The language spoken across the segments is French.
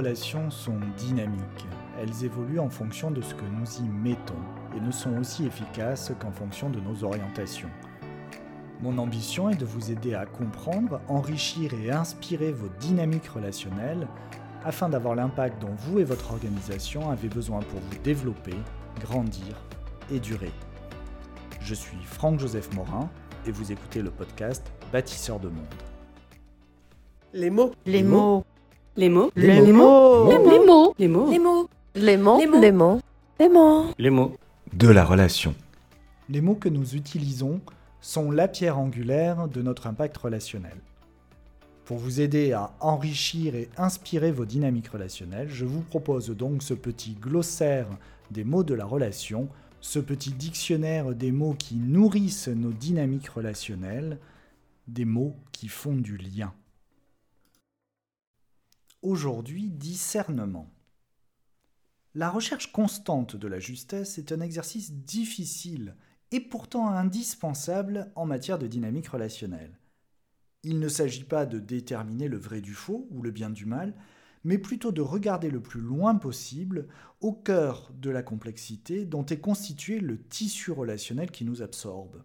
relations sont dynamiques. Elles évoluent en fonction de ce que nous y mettons et ne sont aussi efficaces qu'en fonction de nos orientations. Mon ambition est de vous aider à comprendre, enrichir et inspirer vos dynamiques relationnelles afin d'avoir l'impact dont vous et votre organisation avez besoin pour vous développer, grandir et durer. Je suis Franck-Joseph Morin et vous écoutez le podcast Bâtisseur de monde. Les mots. Les mots. Les mots. Les mots. Les mots. Les mots. Les mots. Les mots. Les mots. Les mots. Les mots. Les mots. De la relation. Les mots que nous utilisons sont la pierre angulaire de notre impact relationnel. Pour vous aider à enrichir et inspirer vos dynamiques relationnelles, je vous propose donc ce petit glossaire des mots de la relation, ce petit dictionnaire des mots qui nourrissent nos dynamiques relationnelles, des mots qui font du lien. Aujourd'hui, discernement. La recherche constante de la justesse est un exercice difficile et pourtant indispensable en matière de dynamique relationnelle. Il ne s'agit pas de déterminer le vrai du faux ou le bien du mal, mais plutôt de regarder le plus loin possible au cœur de la complexité dont est constitué le tissu relationnel qui nous absorbe.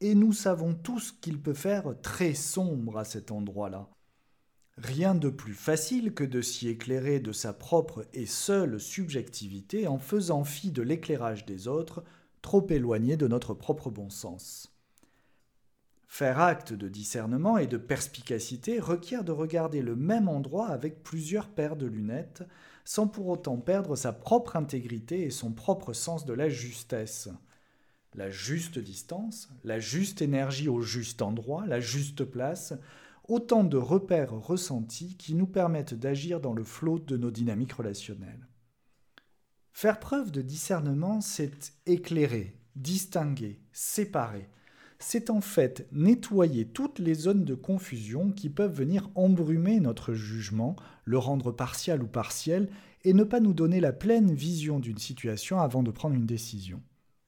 Et nous savons tous qu'il peut faire très sombre à cet endroit-là. Rien de plus facile que de s'y éclairer de sa propre et seule subjectivité en faisant fi de l'éclairage des autres, trop éloigné de notre propre bon sens. Faire acte de discernement et de perspicacité requiert de regarder le même endroit avec plusieurs paires de lunettes, sans pour autant perdre sa propre intégrité et son propre sens de la justesse. La juste distance, la juste énergie au juste endroit, la juste place, autant de repères ressentis qui nous permettent d'agir dans le flot de nos dynamiques relationnelles. Faire preuve de discernement, c'est éclairer, distinguer, séparer. C'est en fait nettoyer toutes les zones de confusion qui peuvent venir embrumer notre jugement, le rendre partial ou partiel, et ne pas nous donner la pleine vision d'une situation avant de prendre une décision.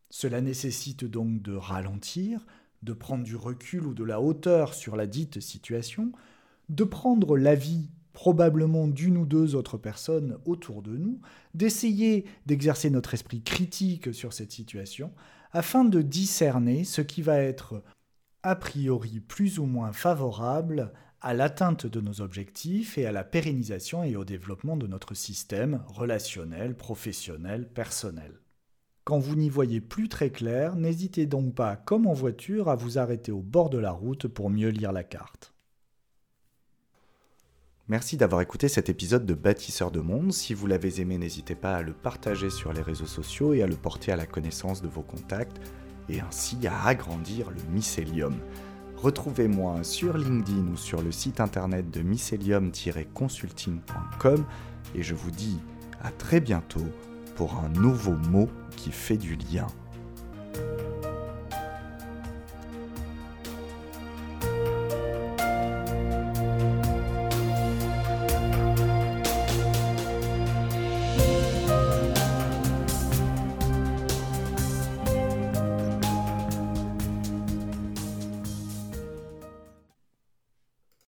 Cela nécessite donc de ralentir, de prendre du recul ou de la hauteur sur la dite situation, de prendre l'avis probablement d'une ou deux autres personnes autour de nous, d'essayer d'exercer notre esprit critique sur cette situation, afin de discerner ce qui va être a priori plus ou moins favorable à l'atteinte de nos objectifs et à la pérennisation et au développement de notre système relationnel, professionnel, personnel. Quand vous n'y voyez plus très clair, n'hésitez donc pas, comme en voiture, à vous arrêter au bord de la route pour mieux lire la carte. Merci d'avoir écouté cet épisode de Bâtisseur de Monde. Si vous l'avez aimé, n'hésitez pas à le partager sur les réseaux sociaux et à le porter à la connaissance de vos contacts, et ainsi à agrandir le mycélium. Retrouvez-moi sur LinkedIn ou sur le site internet de mycelium-consulting.com et je vous dis à très bientôt pour un nouveau mot qui fait du lien.